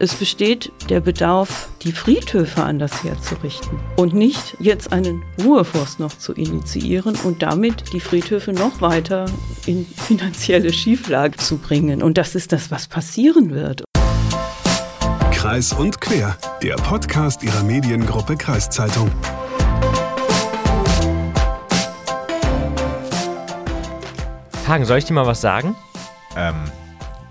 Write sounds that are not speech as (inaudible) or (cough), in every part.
Es besteht der Bedarf, die Friedhöfe anders herzurichten und nicht jetzt einen Ruheforst noch zu initiieren und damit die Friedhöfe noch weiter in finanzielle Schieflage zu bringen. Und das ist das, was passieren wird. Kreis und Quer, der Podcast Ihrer Mediengruppe Kreiszeitung. Hagen, soll ich dir mal was sagen? Ähm,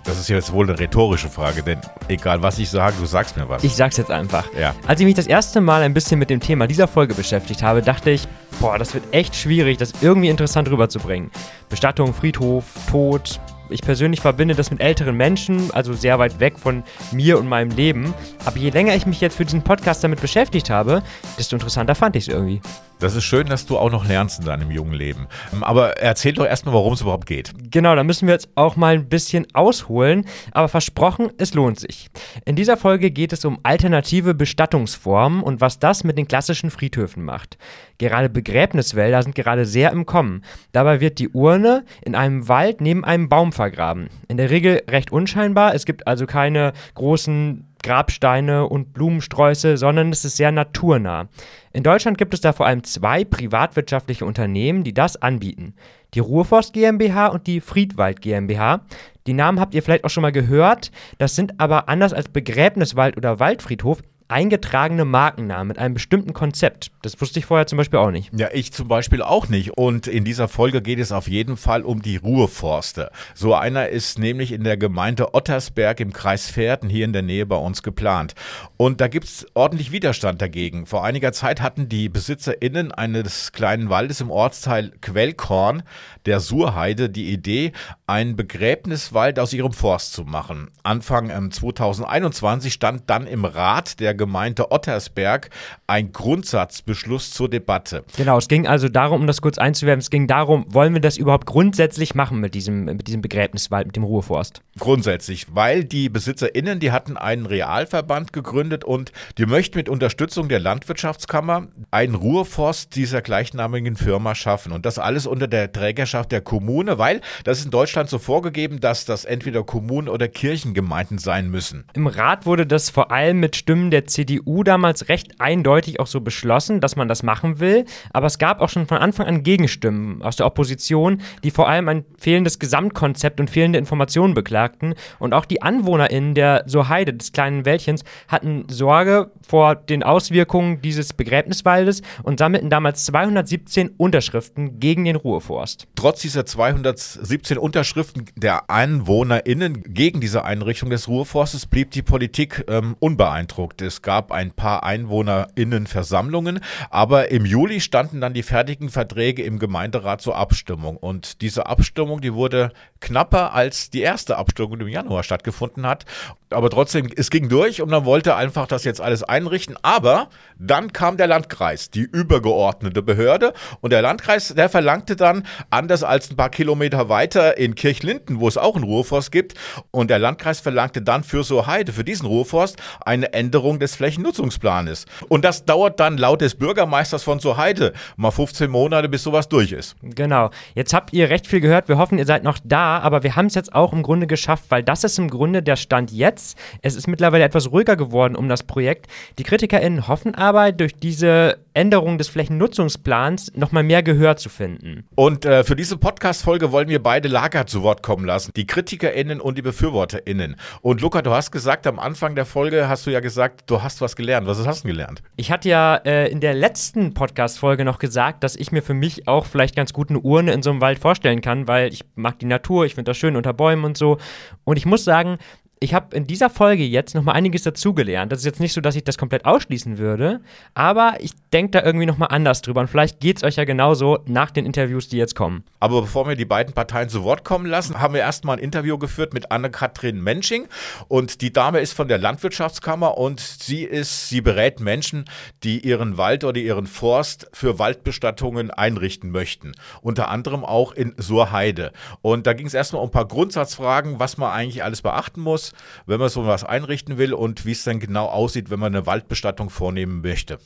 das ist jetzt wohl eine rhetorische Frage, denn egal was ich sage, du sagst mir was. Ich sag's jetzt einfach. Ja. Als ich mich das erste Mal ein bisschen mit dem Thema dieser Folge beschäftigt habe, dachte ich, boah, das wird echt schwierig, das irgendwie interessant rüberzubringen. Bestattung, Friedhof, Tod. Ich persönlich verbinde das mit älteren Menschen, also sehr weit weg von mir und meinem Leben. Aber je länger ich mich jetzt für diesen Podcast damit beschäftigt habe, desto interessanter fand ich es irgendwie. Das ist schön, dass du auch noch lernst in deinem jungen Leben. Aber erzähl doch erstmal, worum es überhaupt geht. Genau, da müssen wir jetzt auch mal ein bisschen ausholen, aber versprochen, es lohnt sich. In dieser Folge geht es um alternative Bestattungsformen und was das mit den klassischen Friedhöfen macht. Gerade Begräbniswälder sind gerade sehr im Kommen. Dabei wird die Urne in einem Wald neben einem Baum vergraben. In der Regel recht unscheinbar, es gibt also keine großen Grabsteine und Blumensträuße, sondern es ist sehr naturnah. In Deutschland gibt es da vor allem zwei privatwirtschaftliche Unternehmen, die das anbieten. Die Ruhrforst GmbH und die Friedwald GmbH. Die Namen habt ihr vielleicht auch schon mal gehört. Das sind aber anders als Begräbniswald oder Waldfriedhof eingetragene Markennamen mit einem bestimmten Konzept. Das wusste ich vorher zum Beispiel auch nicht. Ja, ich zum Beispiel auch nicht. Und in dieser Folge geht es auf jeden Fall um die Ruhrforste. So einer ist nämlich in der Gemeinde Ottersberg im Kreis Pferden hier in der Nähe bei uns geplant. Und da gibt es ordentlich Widerstand dagegen. Vor einiger Zeit hatten die BesitzerInnen eines kleinen Waldes im Ortsteil Quellkorn der Surheide die Idee, einen Begräbniswald aus ihrem Forst zu machen. Anfang 2021 stand dann im Rat der Gemeinde Ottersberg ein Grundsatzbeschluss zur Debatte. Genau, es ging also darum, um das kurz einzuwerfen, es ging darum, wollen wir das überhaupt grundsätzlich machen mit diesem, mit diesem Begräbniswald, mit dem Ruheforst? Grundsätzlich, weil die BesitzerInnen, die hatten einen Realverband gegründet und die möchten mit Unterstützung der Landwirtschaftskammer einen Ruheforst dieser gleichnamigen Firma schaffen. Und das alles unter der Trägerschaft der Kommune, weil das ist in Deutschland so vorgegeben, dass das entweder Kommunen oder Kirchengemeinden sein müssen. Im Rat wurde das vor allem mit Stimmen der CDU damals recht eindeutig auch so beschlossen, dass man das machen will. Aber es gab auch schon von Anfang an Gegenstimmen aus der Opposition, die vor allem ein fehlendes Gesamtkonzept und fehlende Informationen beklagten. Und auch die AnwohnerInnen der Soheide, des kleinen Wäldchens, hatten Sorge vor den Auswirkungen dieses Begräbniswaldes und sammelten damals 217 Unterschriften gegen den Ruheforst. Trotz dieser 217 Unterschriften der AnwohnerInnen gegen diese Einrichtung des Ruheforstes blieb die Politik ähm, unbeeindruckt. Es gab ein paar EinwohnerInnenversammlungen, aber im Juli standen dann die fertigen Verträge im Gemeinderat zur Abstimmung. Und diese Abstimmung, die wurde knapper als die erste Abstimmung, die im Januar stattgefunden hat. Aber trotzdem, es ging durch und man wollte einfach das jetzt alles einrichten. Aber dann kam der Landkreis, die übergeordnete Behörde. Und der Landkreis, der verlangte dann, anders als ein paar Kilometer weiter in Kirchlinden, wo es auch einen Ruheforst gibt, und der Landkreis verlangte dann für so Heide, für diesen Ruheforst, eine Änderung des Flächennutzungsplanes. Und das dauert dann laut des Bürgermeisters von so Heide mal 15 Monate, bis sowas durch ist. Genau. Jetzt habt ihr recht viel gehört. Wir hoffen, ihr seid noch da, aber wir haben es jetzt auch im Grunde geschafft, weil das ist im Grunde der Stand jetzt. Es ist mittlerweile etwas ruhiger geworden um das Projekt. Die KritikerInnen hoffen aber, durch diese Änderung des Flächennutzungsplans nochmal mehr Gehör zu finden. Und äh, für diese Podcast-Folge wollen wir beide Lager zu Wort kommen lassen. Die KritikerInnen und die BefürworterInnen. Und Luca, du hast gesagt, am Anfang der Folge hast du ja gesagt, du hast was gelernt. Was hast du gelernt? Ich hatte ja äh, in der letzten Podcast-Folge noch gesagt, dass ich mir für mich auch vielleicht ganz gut eine Urne in so einem Wald vorstellen kann, weil ich mag die Natur, ich finde das schön unter Bäumen und so. Und ich muss sagen, ich habe in dieser Folge jetzt noch mal einiges dazugelernt. Das ist jetzt nicht so, dass ich das komplett ausschließen würde, aber ich denke da irgendwie noch mal anders drüber. Und vielleicht geht es euch ja genauso nach den Interviews, die jetzt kommen. Aber bevor wir die beiden Parteien zu Wort kommen lassen, haben wir erstmal ein Interview geführt mit Anne-Kathrin Mensching. Und die Dame ist von der Landwirtschaftskammer und sie ist, sie berät Menschen, die ihren Wald oder ihren Forst für Waldbestattungen einrichten möchten. Unter anderem auch in Surheide. Und da ging es erstmal um ein paar Grundsatzfragen, was man eigentlich alles beachten muss wenn man so was einrichten will und wie es dann genau aussieht, wenn man eine Waldbestattung vornehmen möchte.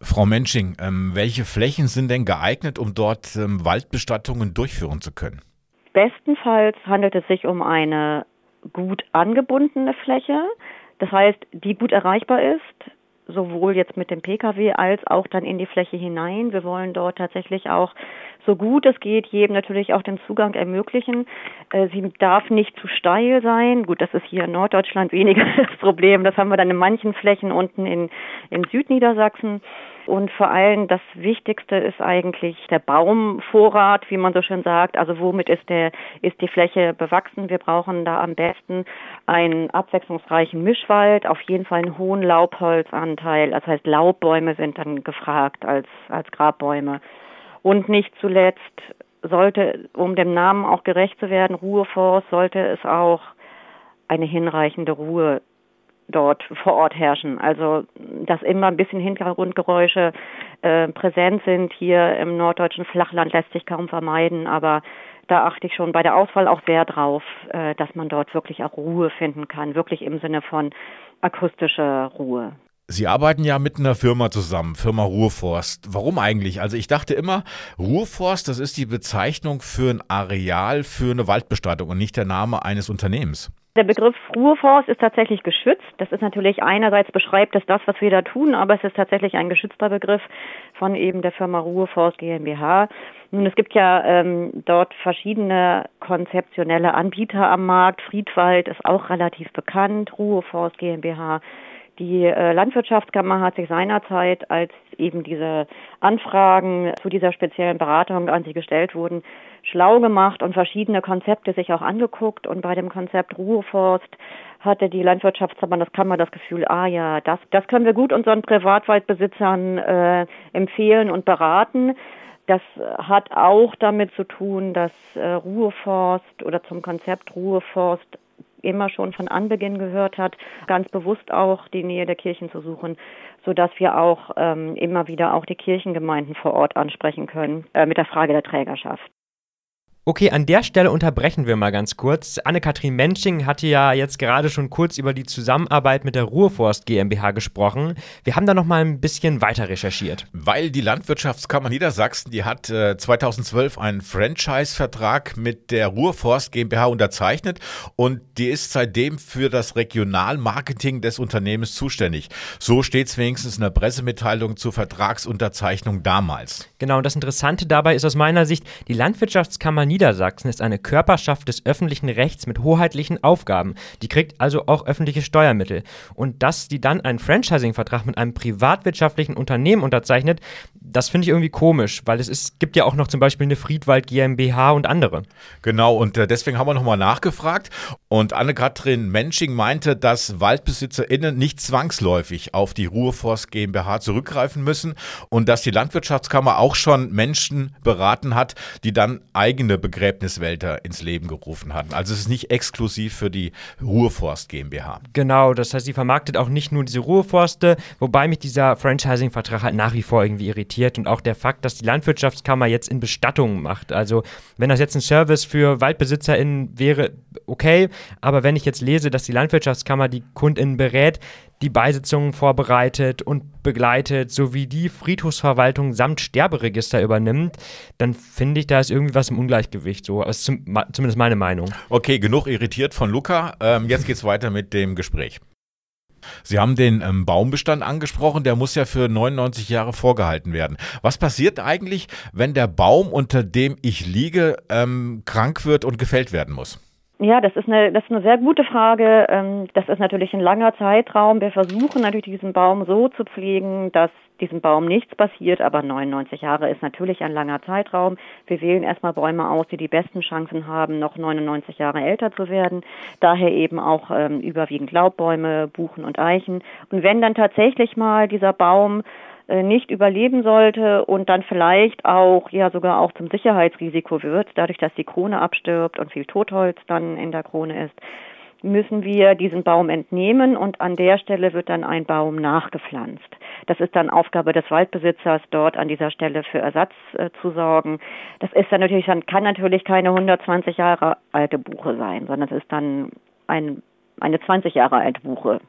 Frau Mensching, ähm, welche Flächen sind denn geeignet, um dort ähm, Waldbestattungen durchführen zu können? Bestenfalls handelt es sich um eine gut angebundene Fläche, das heißt, die gut erreichbar ist, sowohl jetzt mit dem Pkw als auch dann in die Fläche hinein. Wir wollen dort tatsächlich auch so gut es geht jedem natürlich auch den Zugang ermöglichen. Äh, sie darf nicht zu steil sein. Gut, das ist hier in Norddeutschland weniger (laughs) das Problem. Das haben wir dann in manchen Flächen unten in, in Südniedersachsen. Und vor allem das Wichtigste ist eigentlich der Baumvorrat, wie man so schön sagt. Also womit ist der, ist die Fläche bewachsen? Wir brauchen da am besten einen abwechslungsreichen Mischwald, auf jeden Fall einen hohen Laubholzanteil. Das heißt, Laubbäume sind dann gefragt als, als Grabbäume. Und nicht zuletzt sollte, um dem Namen auch gerecht zu werden, Ruheforst, sollte es auch eine hinreichende Ruhe dort vor Ort herrschen. Also dass immer ein bisschen Hintergrundgeräusche äh, präsent sind hier im norddeutschen Flachland lässt sich kaum vermeiden, aber da achte ich schon bei der Auswahl auch sehr drauf, äh, dass man dort wirklich auch Ruhe finden kann, wirklich im Sinne von akustischer Ruhe. Sie arbeiten ja mit einer Firma zusammen, Firma Ruhrforst. Warum eigentlich? Also ich dachte immer, Ruhrforst, das ist die Bezeichnung für ein Areal für eine Waldbestattung und nicht der Name eines Unternehmens. Der Begriff Ruhrforst ist tatsächlich geschützt. Das ist natürlich einerseits beschreibt es das, was wir da tun, aber es ist tatsächlich ein geschützter Begriff von eben der Firma Ruhrforst GmbH. Nun, es gibt ja ähm, dort verschiedene konzeptionelle Anbieter am Markt. Friedwald ist auch relativ bekannt, Ruhrforst GmbH die äh, Landwirtschaftskammer hat sich seinerzeit, als eben diese Anfragen zu dieser speziellen Beratung an sie gestellt wurden, schlau gemacht und verschiedene Konzepte sich auch angeguckt. Und bei dem Konzept Ruheforst hatte die Landwirtschaftskammer das Gefühl, ah ja, das, das können wir gut unseren Privatwaldbesitzern äh, empfehlen und beraten. Das hat auch damit zu tun, dass äh, Ruheforst oder zum Konzept Ruheforst immer schon von Anbeginn gehört hat, ganz bewusst auch die Nähe der Kirchen zu suchen, so dass wir auch ähm, immer wieder auch die Kirchengemeinden vor Ort ansprechen können äh, mit der Frage der Trägerschaft. Okay, an der Stelle unterbrechen wir mal ganz kurz. Anne-Kathrin Mensching hatte ja jetzt gerade schon kurz über die Zusammenarbeit mit der Ruhrforst GmbH gesprochen. Wir haben da noch mal ein bisschen weiter recherchiert. Weil die Landwirtschaftskammer Niedersachsen, die hat äh, 2012 einen Franchise-Vertrag mit der Ruhrforst GmbH unterzeichnet und die ist seitdem für das Regionalmarketing des Unternehmens zuständig. So steht es wenigstens in der Pressemitteilung zur Vertragsunterzeichnung damals. Genau, und das Interessante dabei ist aus meiner Sicht, die Landwirtschaftskammer Niedersachsen ist eine Körperschaft des öffentlichen Rechts mit hoheitlichen Aufgaben. Die kriegt also auch öffentliche Steuermittel. Und dass die dann einen Franchising-Vertrag mit einem privatwirtschaftlichen Unternehmen unterzeichnet, das finde ich irgendwie komisch, weil es ist, gibt ja auch noch zum Beispiel eine Friedwald GmbH und andere. Genau, und äh, deswegen haben wir nochmal nachgefragt. Und Anne-Kathrin Mensching meinte, dass WaldbesitzerInnen nicht zwangsläufig auf die Ruheforst GmbH zurückgreifen müssen und dass die Landwirtschaftskammer auch schon Menschen beraten hat, die dann eigene Begräbniswälder ins Leben gerufen hatten. Also es ist nicht exklusiv für die Ruheforst GmbH. Genau, das heißt, sie vermarktet auch nicht nur diese Ruheforste, wobei mich dieser Franchising-Vertrag halt nach wie vor irgendwie irritiert und auch der Fakt, dass die Landwirtschaftskammer jetzt in Bestattungen macht. Also wenn das jetzt ein Service für WaldbesitzerInnen wäre, okay, aber wenn ich jetzt lese, dass die Landwirtschaftskammer die KundInnen berät, die Beisitzungen vorbereitet und begleitet, sowie die Friedhofsverwaltung samt Sterberegister übernimmt, dann finde ich, da ist irgendwie was im Ungleichgewicht. So, ist zum, zumindest meine Meinung. Okay, genug irritiert von Luca. Ähm, jetzt geht's weiter mit dem Gespräch. Sie haben den ähm, Baumbestand angesprochen, der muss ja für 99 Jahre vorgehalten werden. Was passiert eigentlich, wenn der Baum, unter dem ich liege, ähm, krank wird und gefällt werden muss? Ja, das ist eine, das ist eine sehr gute Frage. Ähm, das ist natürlich ein langer Zeitraum. Wir versuchen natürlich diesen Baum so zu pflegen, dass diesem Baum nichts passiert, aber 99 Jahre ist natürlich ein langer Zeitraum. Wir wählen erstmal Bäume aus, die die besten Chancen haben, noch 99 Jahre älter zu werden. Daher eben auch ähm, überwiegend Laubbäume, Buchen und Eichen. Und wenn dann tatsächlich mal dieser Baum nicht überleben sollte und dann vielleicht auch ja sogar auch zum Sicherheitsrisiko wird, dadurch, dass die Krone abstirbt und viel Totholz dann in der Krone ist, müssen wir diesen Baum entnehmen und an der Stelle wird dann ein Baum nachgepflanzt. Das ist dann Aufgabe des Waldbesitzers, dort an dieser Stelle für Ersatz äh, zu sorgen. Das ist dann natürlich, dann kann natürlich keine 120 Jahre alte Buche sein, sondern es ist dann ein, eine 20 Jahre alte Buche.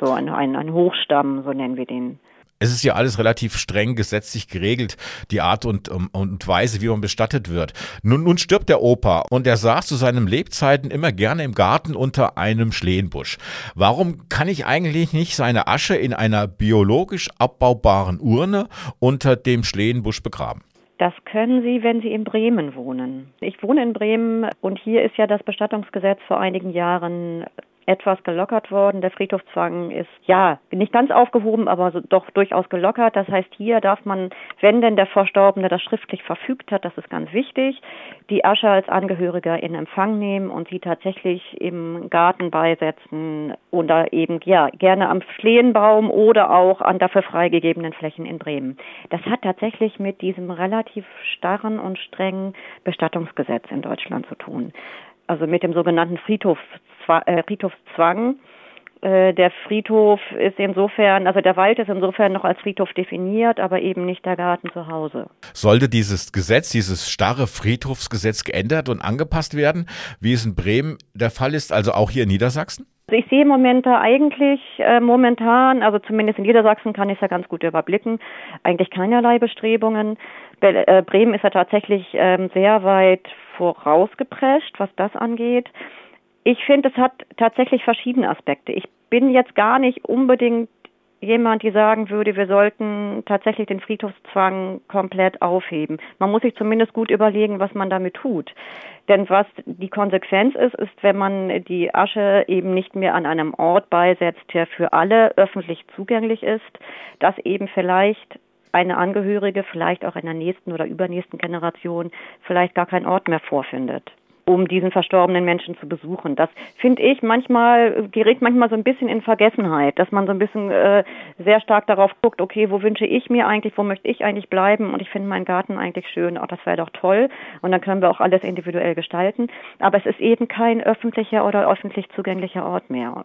So ein, ein, ein Hochstamm, so nennen wir den. Es ist ja alles relativ streng gesetzlich geregelt, die Art und, um, und Weise, wie man bestattet wird. Nun, nun stirbt der Opa und er saß zu seinen Lebzeiten immer gerne im Garten unter einem Schlehenbusch. Warum kann ich eigentlich nicht seine Asche in einer biologisch abbaubaren Urne unter dem Schlehenbusch begraben? Das können Sie, wenn Sie in Bremen wohnen. Ich wohne in Bremen und hier ist ja das Bestattungsgesetz vor einigen Jahren etwas gelockert worden. Der Friedhofszwang ist ja nicht ganz aufgehoben, aber doch durchaus gelockert. Das heißt, hier darf man, wenn denn der Verstorbene das schriftlich verfügt hat, das ist ganz wichtig, die Asche als Angehöriger in Empfang nehmen und sie tatsächlich im Garten beisetzen oder eben ja gerne am Schlehenbaum oder auch an dafür freigegebenen Flächen in Bremen. Das hat tatsächlich mit diesem relativ starren und strengen Bestattungsgesetz in Deutschland zu tun also mit dem sogenannten Friedhofszwang. Äh, Friedhofszwang. Äh, der Friedhof ist insofern, also der Wald ist insofern noch als Friedhof definiert, aber eben nicht der Garten zu Hause. Sollte dieses Gesetz, dieses starre Friedhofsgesetz geändert und angepasst werden, wie es in Bremen der Fall ist, also auch hier in Niedersachsen? Also ich sehe Momente eigentlich äh, momentan, also zumindest in Niedersachsen kann ich es ja ganz gut überblicken, eigentlich keinerlei Bestrebungen. Be äh, Bremen ist ja tatsächlich ähm, sehr weit vorausgeprescht, was das angeht. Ich finde, es hat tatsächlich verschiedene Aspekte. Ich bin jetzt gar nicht unbedingt jemand, die sagen würde, wir sollten tatsächlich den Friedhofszwang komplett aufheben. Man muss sich zumindest gut überlegen, was man damit tut. Denn was die Konsequenz ist, ist, wenn man die Asche eben nicht mehr an einem Ort beisetzt, der für alle öffentlich zugänglich ist, dass eben vielleicht eine Angehörige, vielleicht auch in der nächsten oder übernächsten Generation, vielleicht gar keinen Ort mehr vorfindet um diesen verstorbenen Menschen zu besuchen. Das finde ich manchmal, gerät manchmal so ein bisschen in Vergessenheit, dass man so ein bisschen äh, sehr stark darauf guckt, okay, wo wünsche ich mir eigentlich, wo möchte ich eigentlich bleiben und ich finde meinen Garten eigentlich schön, auch das wäre doch toll und dann können wir auch alles individuell gestalten. Aber es ist eben kein öffentlicher oder öffentlich zugänglicher Ort mehr.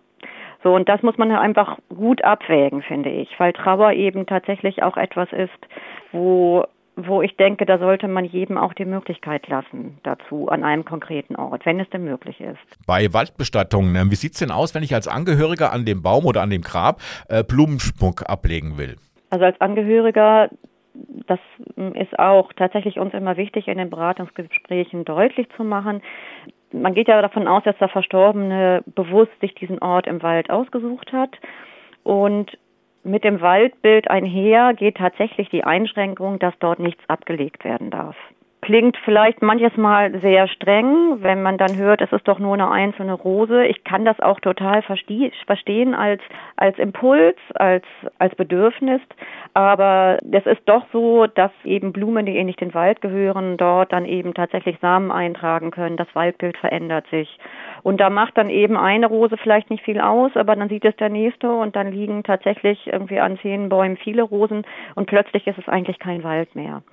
So, und das muss man einfach gut abwägen, finde ich, weil Trauer eben tatsächlich auch etwas ist, wo wo ich denke, da sollte man jedem auch die Möglichkeit lassen dazu an einem konkreten Ort, wenn es denn möglich ist. Bei Waldbestattungen, äh, wie sieht es denn aus, wenn ich als Angehöriger an dem Baum oder an dem Grab äh, Blumenschmuck ablegen will? Also als Angehöriger, das ist auch tatsächlich uns immer wichtig, in den Beratungsgesprächen deutlich zu machen, man geht ja davon aus, dass der Verstorbene bewusst sich diesen Ort im Wald ausgesucht hat. Und mit dem Waldbild einher geht tatsächlich die Einschränkung, dass dort nichts abgelegt werden darf. Klingt vielleicht manches Mal sehr streng, wenn man dann hört, es ist doch nur eine einzelne Rose. Ich kann das auch total verstehen als, als Impuls, als, als Bedürfnis. Aber es ist doch so, dass eben Blumen, die in nicht den Wald gehören, dort dann eben tatsächlich Samen eintragen können. Das Waldbild verändert sich. Und da macht dann eben eine Rose vielleicht nicht viel aus, aber dann sieht es der nächste und dann liegen tatsächlich irgendwie an zehn Bäumen viele Rosen und plötzlich ist es eigentlich kein Wald mehr.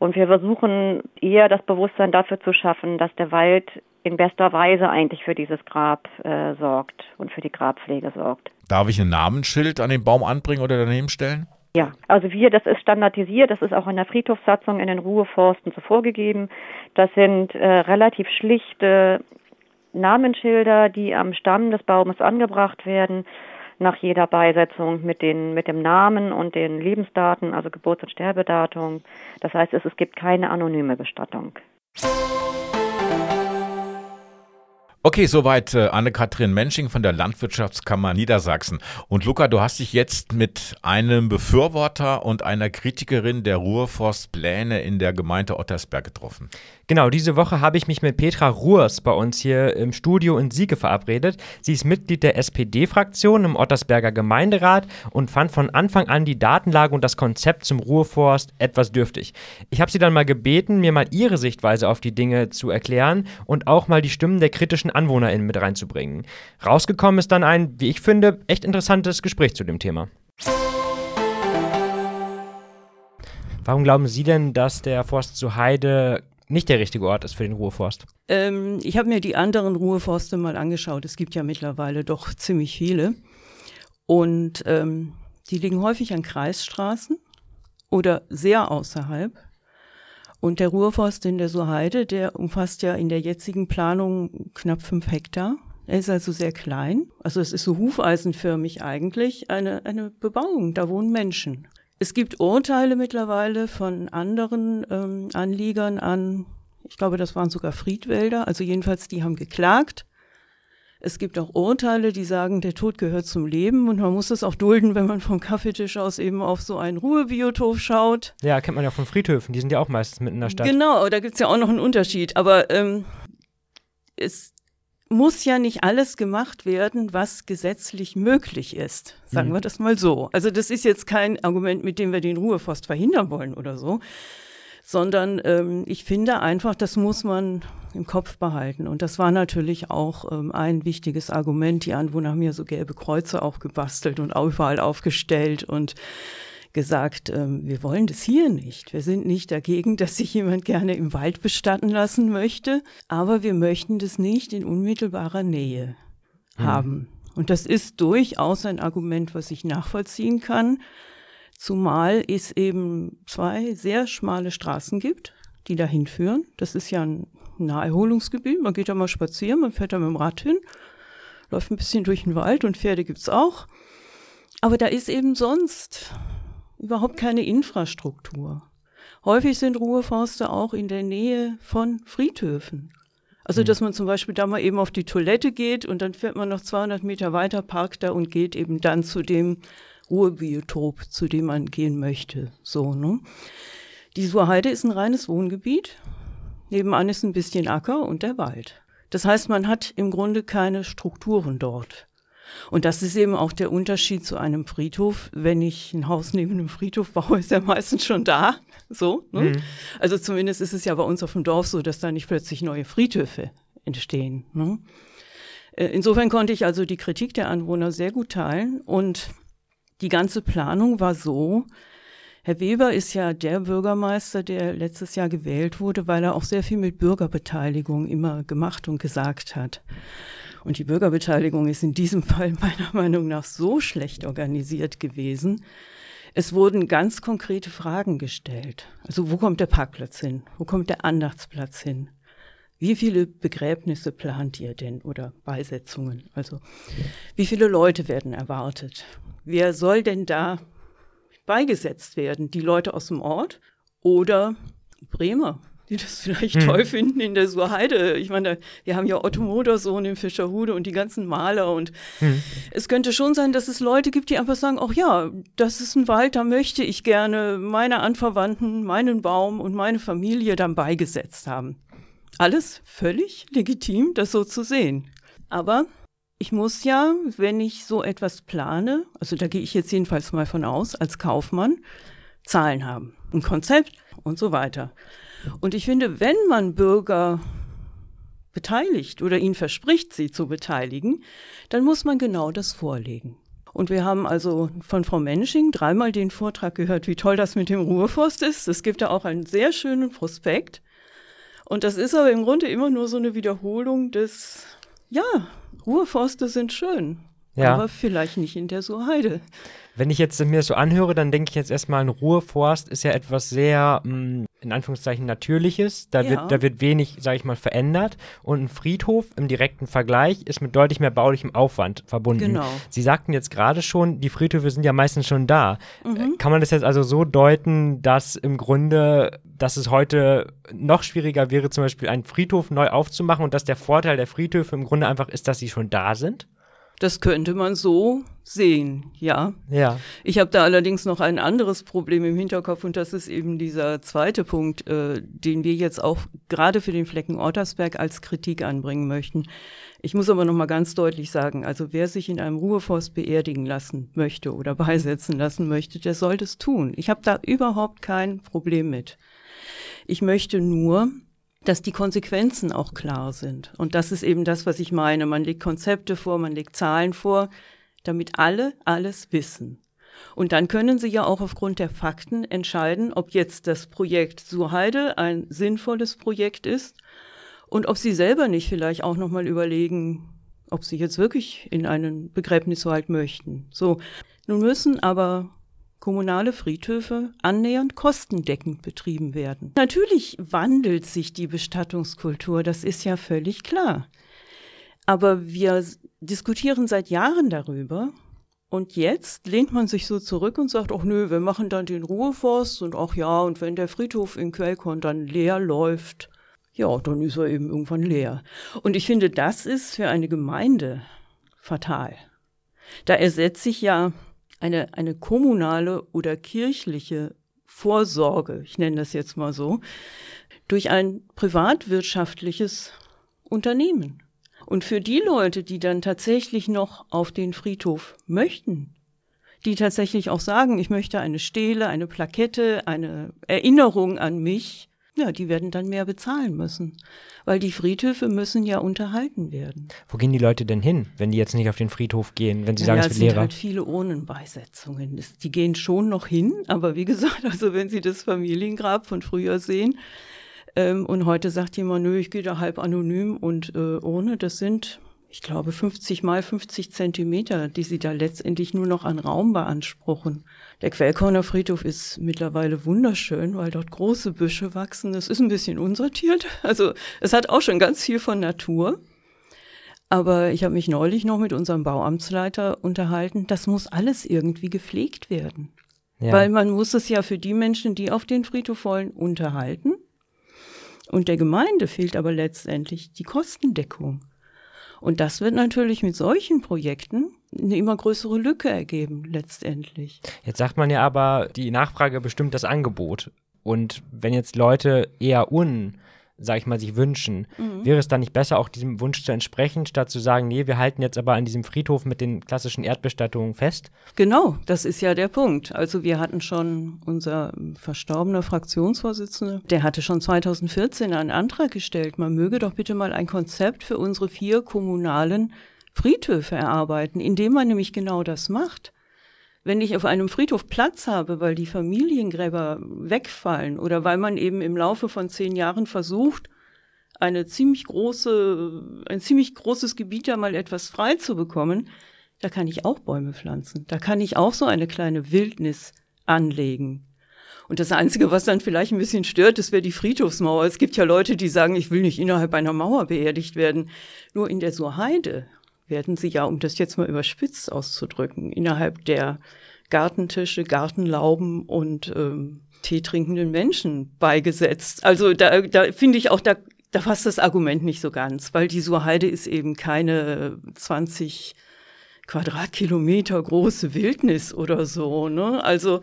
Und wir versuchen eher das Bewusstsein dafür zu schaffen, dass der Wald in bester Weise eigentlich für dieses Grab äh, sorgt und für die Grabpflege sorgt. Darf ich ein Namensschild an den Baum anbringen oder daneben stellen? Ja, also wir, das ist standardisiert, das ist auch in der Friedhofssatzung in den Ruheforsten so vorgegeben. Das sind äh, relativ schlichte Namensschilder, die am Stamm des Baumes angebracht werden nach jeder Beisetzung mit, den, mit dem Namen und den Lebensdaten, also Geburts- und Sterbedatum. Das heißt, es, es gibt keine anonyme Bestattung. Okay, soweit äh, Anne-Kathrin Mensching von der Landwirtschaftskammer Niedersachsen. Und Luca, du hast dich jetzt mit einem Befürworter und einer Kritikerin der Ruhrforstpläne in der Gemeinde Ottersberg getroffen. Genau, diese Woche habe ich mich mit Petra Ruhrs bei uns hier im Studio in Siege verabredet. Sie ist Mitglied der SPD-Fraktion im Ottersberger Gemeinderat und fand von Anfang an die Datenlage und das Konzept zum Ruhrforst etwas dürftig. Ich habe sie dann mal gebeten, mir mal ihre Sichtweise auf die Dinge zu erklären und auch mal die Stimmen der kritischen AnwohnerInnen mit reinzubringen. Rausgekommen ist dann ein, wie ich finde, echt interessantes Gespräch zu dem Thema. Warum glauben Sie denn, dass der Forst zu Heide nicht der richtige Ort ist für den Ruheforst? Ähm, ich habe mir die anderen Ruheforste mal angeschaut. Es gibt ja mittlerweile doch ziemlich viele. Und ähm, die liegen häufig an Kreisstraßen oder sehr außerhalb. Und der Ruhrforst in der Soheide, der umfasst ja in der jetzigen Planung knapp fünf Hektar. Er ist also sehr klein. Also es ist so hufeisenförmig eigentlich eine, eine Bebauung. Da wohnen Menschen. Es gibt Urteile mittlerweile von anderen ähm, Anliegern an, ich glaube, das waren sogar Friedwälder, also jedenfalls, die haben geklagt. Es gibt auch Urteile, die sagen, der Tod gehört zum Leben und man muss es auch dulden, wenn man vom Kaffeetisch aus eben auf so einen Ruhebiotop schaut. Ja, kennt man ja von Friedhöfen, die sind ja auch meistens mitten in der Stadt. Genau, da gibt's ja auch noch einen Unterschied. Aber ähm, es muss ja nicht alles gemacht werden, was gesetzlich möglich ist. Sagen Mhm. wir das mal so. Also das ist jetzt kein Argument, mit dem wir den Ruheforst verhindern wollen oder so, sondern ähm, ich finde einfach, das muss man im Kopf behalten. Und das war natürlich auch ähm, ein wichtiges Argument. Die Anwohner haben ja so gelbe Kreuze auch gebastelt und überall aufgestellt und gesagt, ähm, wir wollen das hier nicht. Wir sind nicht dagegen, (laughs) dass sich jemand gerne im Wald bestatten lassen möchte, aber wir möchten das nicht in unmittelbarer Nähe haben. Und das ist durchaus ein Argument, was ich nachvollziehen kann, zumal es eben zwei sehr schmale Straßen gibt, die dahin führen. Das ist ja ein Naherholungsgebiet. Man geht da mal spazieren, man fährt da mit dem Rad hin, läuft ein bisschen durch den Wald und Pferde gibt's auch. Aber da ist eben sonst überhaupt keine Infrastruktur. Häufig sind Ruheforste auch in der Nähe von Friedhöfen. Also, dass man zum Beispiel da mal eben auf die Toilette geht und dann fährt man noch 200 Meter weiter, parkt da und geht eben dann zu dem Ruhebiotop, zu dem man gehen möchte. So, ne? Die Surheide ist ein reines Wohngebiet. Nebenan ist ein bisschen Acker und der Wald. Das heißt, man hat im Grunde keine Strukturen dort. Und das ist eben auch der Unterschied zu einem Friedhof. Wenn ich ein Haus neben einem Friedhof baue, ist er meistens schon da. So. Ne? Also zumindest ist es ja bei uns auf dem Dorf so, dass da nicht plötzlich neue Friedhöfe entstehen. Ne? Äh, Insofern konnte ich also die Kritik der Anwohner sehr gut teilen. Und die ganze Planung war so, Herr Weber ist ja der Bürgermeister, der letztes Jahr gewählt wurde, weil er auch sehr viel mit Bürgerbeteiligung immer gemacht und gesagt hat. Und die Bürgerbeteiligung ist in diesem Fall (laughs) meiner Meinung nach so schlecht organisiert gewesen. Es wurden ganz konkrete Fragen gestellt. Also wo kommt der Parkplatz hin? Wo kommt der Andachtsplatz hin? Wie viele Begräbnisse plant ihr denn oder Beisetzungen? Also wie viele Leute werden erwartet? Wer soll denn da beigesetzt werden? Die Leute aus dem Ort oder Bremer, die das (laughs) vielleicht toll finden in der Surheide. Ich meine, wir haben ja Otto Modersohn in Fischerhude und die ganzen Maler und es könnte schon sein, dass es Leute gibt, die einfach sagen, ach ja, das ist ein Wald, da möchte ich gerne meine Anverwandten, meinen Baum und meine Familie dann beigesetzt haben. Alles völlig legitim, das so zu sehen. Aber ich muss ja, wenn ich so etwas plane, also da gehe ich jetzt jedenfalls mal von aus, als Kaufmann, Zahlen haben, ein Konzept und so weiter. Und ich finde, wenn man Bürger beteiligt oder ihnen verspricht, sie zu beteiligen, dann muss man genau das vorlegen. Und wir haben also von Frau Mensching dreimal den Vortrag gehört, wie toll das mit dem Ruheforst ist. Es gibt da auch einen sehr schönen Prospekt. Und das ist aber im Grunde immer nur so eine Wiederholung des, ja, Ruheforste sind schön. Ja. Aber vielleicht nicht in der Surheide. Wenn ich jetzt mir das so anhöre, dann denke ich jetzt erstmal, ein Ruheforst ist ja etwas sehr, mh, in Anführungszeichen, Natürliches. Da, Ja. wird, da wird wenig, sage ich mal, verändert. Und ein Friedhof im direkten Vergleich ist mit deutlich mehr baulichem Aufwand verbunden. Genau. Sie sagten jetzt gerade schon, die Friedhöfe sind ja meistens schon da. Mhm. Kann man das jetzt also so deuten, dass im Grunde, dass es heute noch schwieriger wäre, zum Beispiel einen Friedhof neu aufzumachen und dass der Vorteil der Friedhöfe im Grunde einfach ist, dass sie schon da sind? Das könnte man so sehen, ja. Ja. Ich habe da allerdings noch ein anderes Problem im Hinterkopf und das ist eben dieser zweite Punkt, äh, den wir jetzt auch gerade für den Flecken Ottersberg als Kritik anbringen möchten. Ich muss aber noch mal ganz deutlich sagen, also wer sich in einem Ruheforst beerdigen lassen möchte oder (laughs) beisetzen lassen möchte, der soll das tun. Ich habe da überhaupt kein Problem mit. Ich möchte nur, dass die Konsequenzen auch klar sind. Und das ist eben das, was ich meine. Man legt Konzepte vor, man legt Zahlen vor, damit alle alles wissen. Und dann können Sie ja auch aufgrund der Fakten entscheiden, ob jetzt das Projekt Surheide ein sinnvolles Projekt ist und ob Sie selber nicht vielleicht auch nochmal überlegen, ob Sie jetzt wirklich in einen Begräbniswald möchten. So. Nun müssen aber kommunale Friedhöfe annähernd kostendeckend betrieben werden. Natürlich wandelt sich die Bestattungskultur, das ist ja völlig klar. Aber wir diskutieren seit Jahren darüber, Und jetzt lehnt man sich so zurück und sagt, ach nö, wir machen dann den Ruheforst und ach ja, und wenn der Friedhof in Quellkorn dann leer läuft, ja, dann ist er eben irgendwann leer. Und ich finde, das ist für eine Gemeinde fatal. Da ersetzt sich ja eine, eine kommunale oder kirchliche Vorsorge, ich nenne das jetzt mal so, durch ein privatwirtschaftliches Unternehmen. Und für die Leute, die dann tatsächlich noch auf den Friedhof möchten, die tatsächlich auch sagen, ich möchte eine Stele, eine Plakette, eine Erinnerung an mich, ja, die werden dann mehr bezahlen müssen, weil die Friedhöfe müssen ja unterhalten werden. Wo gehen die Leute denn hin, wenn die jetzt nicht auf den Friedhof gehen, wenn sie sagen, ja, es wird leer? Es sind halt viele Urnenbeisetzungen. Die gehen schon noch hin, aber wie (laughs) gesagt, also wenn Sie das Familiengrab von früher sehen, ähm, und heute sagt jemand, nö, ich gehe da halb anonym und äh, ohne, das sind, ich glaube, 50 mal 50 Zentimeter, die sie da letztendlich nur noch an Raum beanspruchen. Der Quellkorner Friedhof ist mittlerweile wunderschön, weil dort große Büsche wachsen. Es ist ein bisschen unsortiert. Also es hat auch schon ganz viel von Natur. Aber ich habe mich neulich noch mit unserem Bauamtsleiter unterhalten. Das muss alles irgendwie gepflegt werden. Ja. Weil man muss es ja für die Menschen, die auf den Friedhof wollen, unterhalten. Und der Gemeinde fehlt aber letztendlich die Kostendeckung. Und das wird natürlich mit solchen Projekten eine immer größere Lücke ergeben, letztendlich. Jetzt sagt man ja aber, die Nachfrage bestimmt das Angebot. Und wenn jetzt Leute eher un sag ich mal, sich wünschen. Mhm. Wäre es dann nicht besser, auch diesem Wunsch zu entsprechen, statt zu sagen, nee, wir halten jetzt aber an diesem Friedhof mit den klassischen Erdbestattungen fest? Genau, das ist ja der Punkt. Also wir hatten schon unser verstorbener Fraktionsvorsitzender, der hatte schon 2014 einen Antrag gestellt, man möge doch bitte mal ein Konzept für unsere vier kommunalen Friedhöfe erarbeiten, indem man nämlich genau das macht. Wenn ich auf einem Friedhof Platz habe, weil die Familiengräber wegfallen oder weil man eben im Laufe von zehn Jahren versucht, eine ziemlich große, ein ziemlich großes Gebiet da mal etwas frei zu bekommen, da kann ich auch Bäume pflanzen. Da kann ich auch so eine kleine Wildnis anlegen. Und das Einzige, was dann vielleicht ein bisschen stört, das wäre die Friedhofsmauer. Es gibt ja Leute, die sagen, ich will nicht innerhalb einer Mauer beerdigt werden. Nur in der Surheide werden sie ja, um das jetzt mal überspitzt auszudrücken, innerhalb der Gartentische, Gartenlauben und ähm, teetrinkenden Menschen beigesetzt. Also da, da finde ich auch, da, da passt das Argument nicht so ganz, weil die Surheide ist eben keine 20 Quadratkilometer große Wildnis oder so. Ne? Also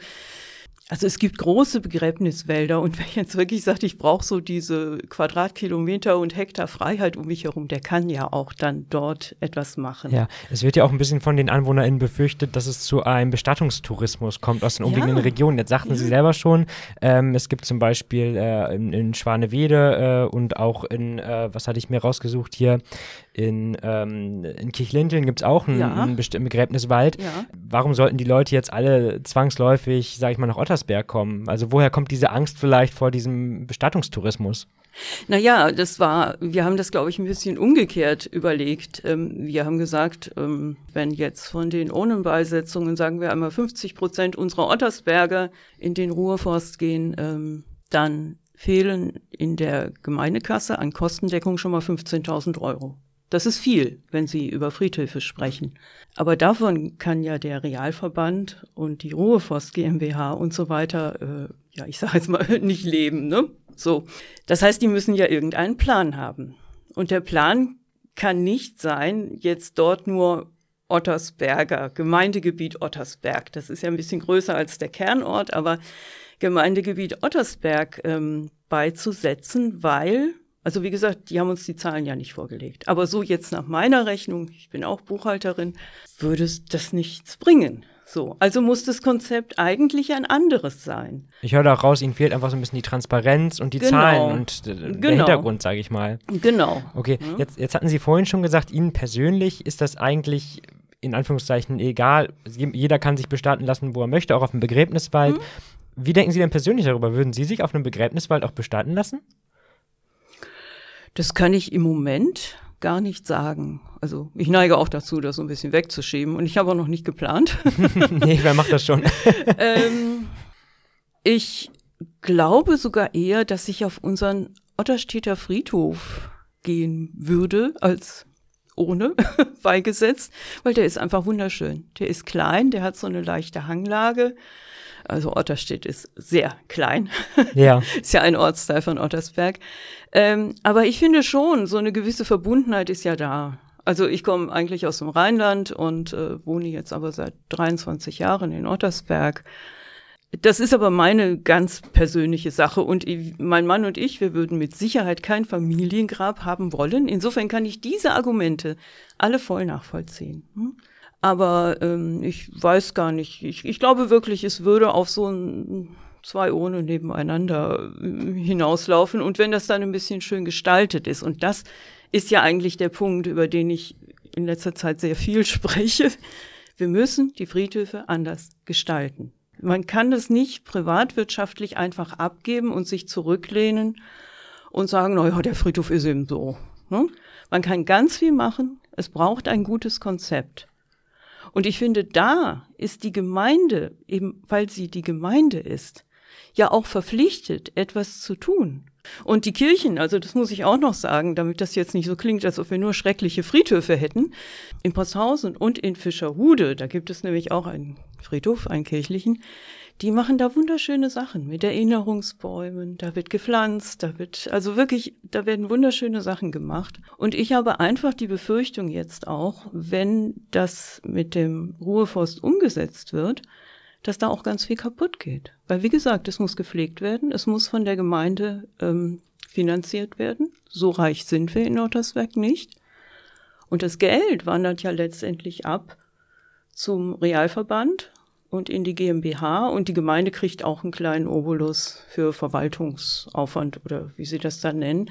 also es gibt große Begräbniswälder und (laughs) wer jetzt wirklich sagt, ich brauche so diese Quadratkilometer und Hektar Freiheit um mich herum, der kann ja auch dann dort etwas machen. Ja, es wird ja auch ein bisschen von den AnwohnerInnen befürchtet, dass es zu einem Bestattungstourismus kommt aus den umliegenden ja. Regionen. Jetzt sagten ja. Sie selber schon, ähm, es gibt zum Beispiel äh, in, in Schwanewede äh, und auch in, äh, was hatte ich mir rausgesucht hier, in, ähm, in Kirchlinteln gibt es auch einen, ja. einen bestimmten Begräbniswald. Ja. Warum sollten die Leute jetzt alle zwangsläufig, sage ich mal, nach Ottersberg kommen? Also woher kommt diese Angst vielleicht vor diesem Bestattungstourismus? Naja, das war, wir haben das, glaube ich, ein bisschen umgekehrt überlegt. Ähm, wir haben gesagt, ähm, wenn jetzt von den Urnenbeisetzungen, sagen wir einmal 50 Prozent unserer Ottersberger in den Ruheforst gehen, ähm, dann fehlen in der Gemeindekasse an Kostendeckung schon mal 15.000 Euro. Das ist viel, wenn Sie über Friedhöfe sprechen. Aber davon kann ja der Realverband und die Ruheforst GmbH und so weiter, äh, ja, ich sage jetzt mal, (laughs) nicht leben, ne? So. Das heißt, die müssen ja irgendeinen Plan haben. Und der Plan kann nicht sein, jetzt dort nur Ottersberger, Gemeindegebiet Ottersberg. Das ist ja ein bisschen größer als der Kernort, aber Gemeindegebiet Ottersberg ähm, beizusetzen, weil also wie gesagt, die haben uns die Zahlen ja nicht vorgelegt. Aber so jetzt nach meiner Rechnung, ich bin auch Buchhalterin, würde es das nichts bringen. So, also muss das Konzept eigentlich ein anderes sein. Ich höre da auch raus, Ihnen fehlt einfach so ein bisschen die Transparenz und die genau. Zahlen und äh, der genau. Hintergrund, sage ich mal. Genau. Okay, ja. jetzt, jetzt hatten Sie vorhin schon gesagt, Ihnen persönlich ist das eigentlich in Anführungszeichen egal. Jeder kann sich bestatten lassen, wo er möchte, auch auf dem Begräbniswald. Mhm. Wie denken Sie denn persönlich darüber? Würden Sie sich auf einem Begräbniswald auch bestatten lassen? Das kann ich im Moment gar nicht sagen. Also ich neige auch dazu, das so ein bisschen wegzuschieben. Und ich habe auch noch nicht geplant. (laughs) nee, wer macht das schon? (laughs) ähm, ich glaube sogar eher, dass ich auf unseren Otterstädter Friedhof gehen würde als ohne (laughs) beigesetzt, weil der ist einfach wunderschön. Der ist klein, der hat so eine leichte Hanglage. Also Otterstedt ist sehr klein. Ja. (laughs) ist ja ein Ortsteil von Ottersberg. Ähm, aber ich finde schon, so eine gewisse Verbundenheit ist ja da. Also ich komme eigentlich aus dem Rheinland und äh, wohne jetzt aber seit 23 Jahren in Ottersberg. Das ist aber meine ganz persönliche Sache und ich, mein Mann und ich, wir würden mit Sicherheit kein Familiengrab haben wollen. Insofern kann ich diese Argumente alle voll nachvollziehen. Hm? Aber ähm, ich weiß gar nicht. Ich, ich glaube wirklich, es würde auf so ein zwei Urnen nebeneinander äh, hinauslaufen und wenn das dann ein bisschen schön gestaltet ist und das ist ja eigentlich der Punkt, über den ich in letzter Zeit sehr viel (laughs) spreche. Wir müssen die Friedhöfe anders gestalten. Man kann das nicht privatwirtschaftlich einfach abgeben und sich zurücklehnen und sagen, naja, der Friedhof ist eben so. Ne? Man kann ganz viel machen. Es braucht ein gutes Konzept. Und ich finde, da ist die Gemeinde, eben weil sie die Gemeinde ist, ja auch verpflichtet, etwas zu tun. Und die Kirchen, also das muss ich auch noch sagen, damit das jetzt nicht so klingt, als ob wir nur schreckliche Friedhöfe hätten. In Posthausen und in Fischerhude, da gibt es nämlich auch einen Friedhof, einen kirchlichen, die machen da wunderschöne Sachen mit Erinnerungsbäumen, da wird gepflanzt, da wird, also wirklich, da werden wunderschöne Sachen gemacht. Und ich habe einfach die Befürchtung jetzt auch, wenn das mit dem Ruheforst umgesetzt wird, dass da auch ganz viel kaputt geht. Weil, wie gesagt, es muss gepflegt werden, es muss von der Gemeinde ähm, finanziert werden. So reich sind wir in Norddersberg nicht. Und das Geld wandert ja letztendlich ab zum Realverband und in die GmbH und die Gemeinde kriegt auch einen kleinen Obolus für Verwaltungsaufwand oder wie sie das dann nennen.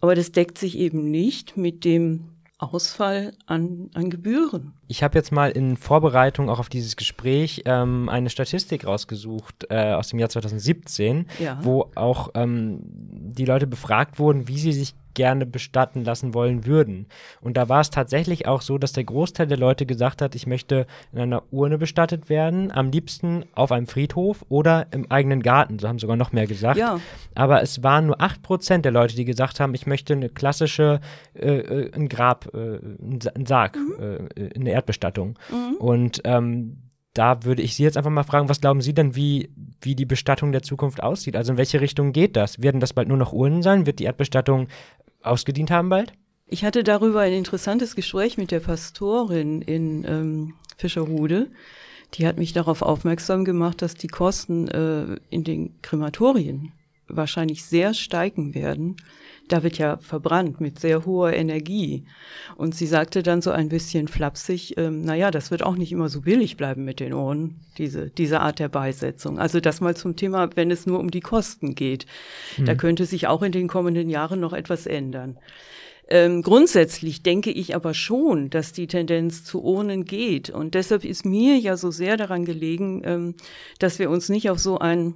Aber das deckt sich eben nicht mit dem Ausfall an, an Gebühren. Ich habe jetzt mal in Vorbereitung auch auf dieses Gespräch ähm, eine Statistik rausgesucht äh, aus dem Jahr 2017, Ja. wo auch ähm, die Leute befragt wurden, wie sie sich gerne bestatten lassen wollen würden. Und da war es tatsächlich auch so, dass der Großteil der Leute gesagt hat, ich möchte in einer Urne bestattet werden, am liebsten auf einem Friedhof oder im eigenen Garten. So haben sogar noch mehr gesagt. Ja. Aber es waren nur 8% der Leute, die gesagt haben, ich möchte eine klassische, äh, äh, ein Grab, äh, ein Sa- ein Sarg, äh, eine Erdbestattung. Und ähm, da würde ich Sie jetzt einfach mal fragen, was glauben Sie denn, wie, wie die Bestattung der Zukunft aussieht? Also in welche Richtung geht das? Werden das bald nur noch Urnen sein? Wird die Erdbestattung ausgedient haben bald? Ich hatte darüber ein interessantes Gespräch mit der Pastorin in ähm, Fischerhude. Die hat mich darauf aufmerksam gemacht, dass die Kosten äh, in den Krematorien wahrscheinlich sehr steigen werden. Da wird ja verbrannt mit sehr hoher Energie. Und sie sagte dann so ein bisschen flapsig, ähm, naja, das wird auch nicht immer so billig bleiben mit den Ohren, diese, diese Art der Beisetzung. Also das mal zum Thema, wenn es nur um die Kosten geht. Da könnte sich auch in den kommenden Jahren noch etwas ändern. Ähm, grundsätzlich denke ich aber schon, dass die Tendenz zu Urnen geht. Und deshalb ist mir ja so sehr daran gelegen, ähm, dass wir uns nicht auf so ein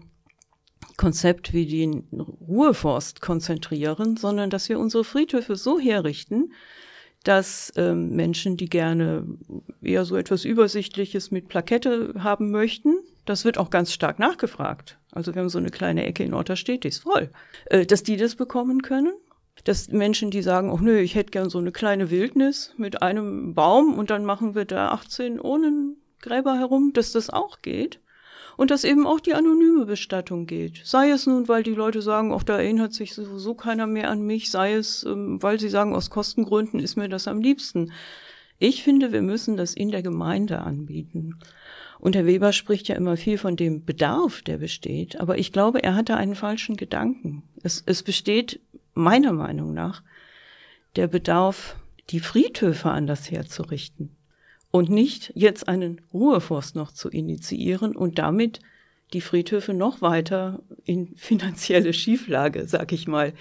Konzept wie den Ruheforst konzentrieren, sondern dass wir unsere Friedhöfe so herrichten, dass ähm, Menschen, die gerne eher so etwas Übersichtliches mit Plakette haben möchten, das wird auch ganz stark nachgefragt. Also wir haben so eine kleine Ecke in Otterstedt, die ist voll, äh, dass die das bekommen können. Dass Menschen, die sagen, oh nö, ich hätte gern so eine kleine Wildnis mit einem Baum und dann machen wir da 18 Urnengräber herum, dass das auch geht. Und dass eben auch die anonyme Bestattung geht. Sei es nun, weil die Leute sagen, auch da erinnert sich sowieso keiner mehr an mich, sei es, ähm, weil sie sagen, aus Kostengründen ist mir das am liebsten. Ich finde, wir müssen das in der Gemeinde anbieten. Und Herr Weber spricht ja immer viel von dem Bedarf, der besteht. Aber ich glaube, er hatte einen falschen Gedanken. Es, es besteht meiner Meinung nach der Bedarf, die Friedhöfe anders herzurichten und nicht jetzt einen Ruheforst noch zu initiieren und damit die Friedhöfe noch weiter in (laughs) finanzielle Schieflage, sag ich mal,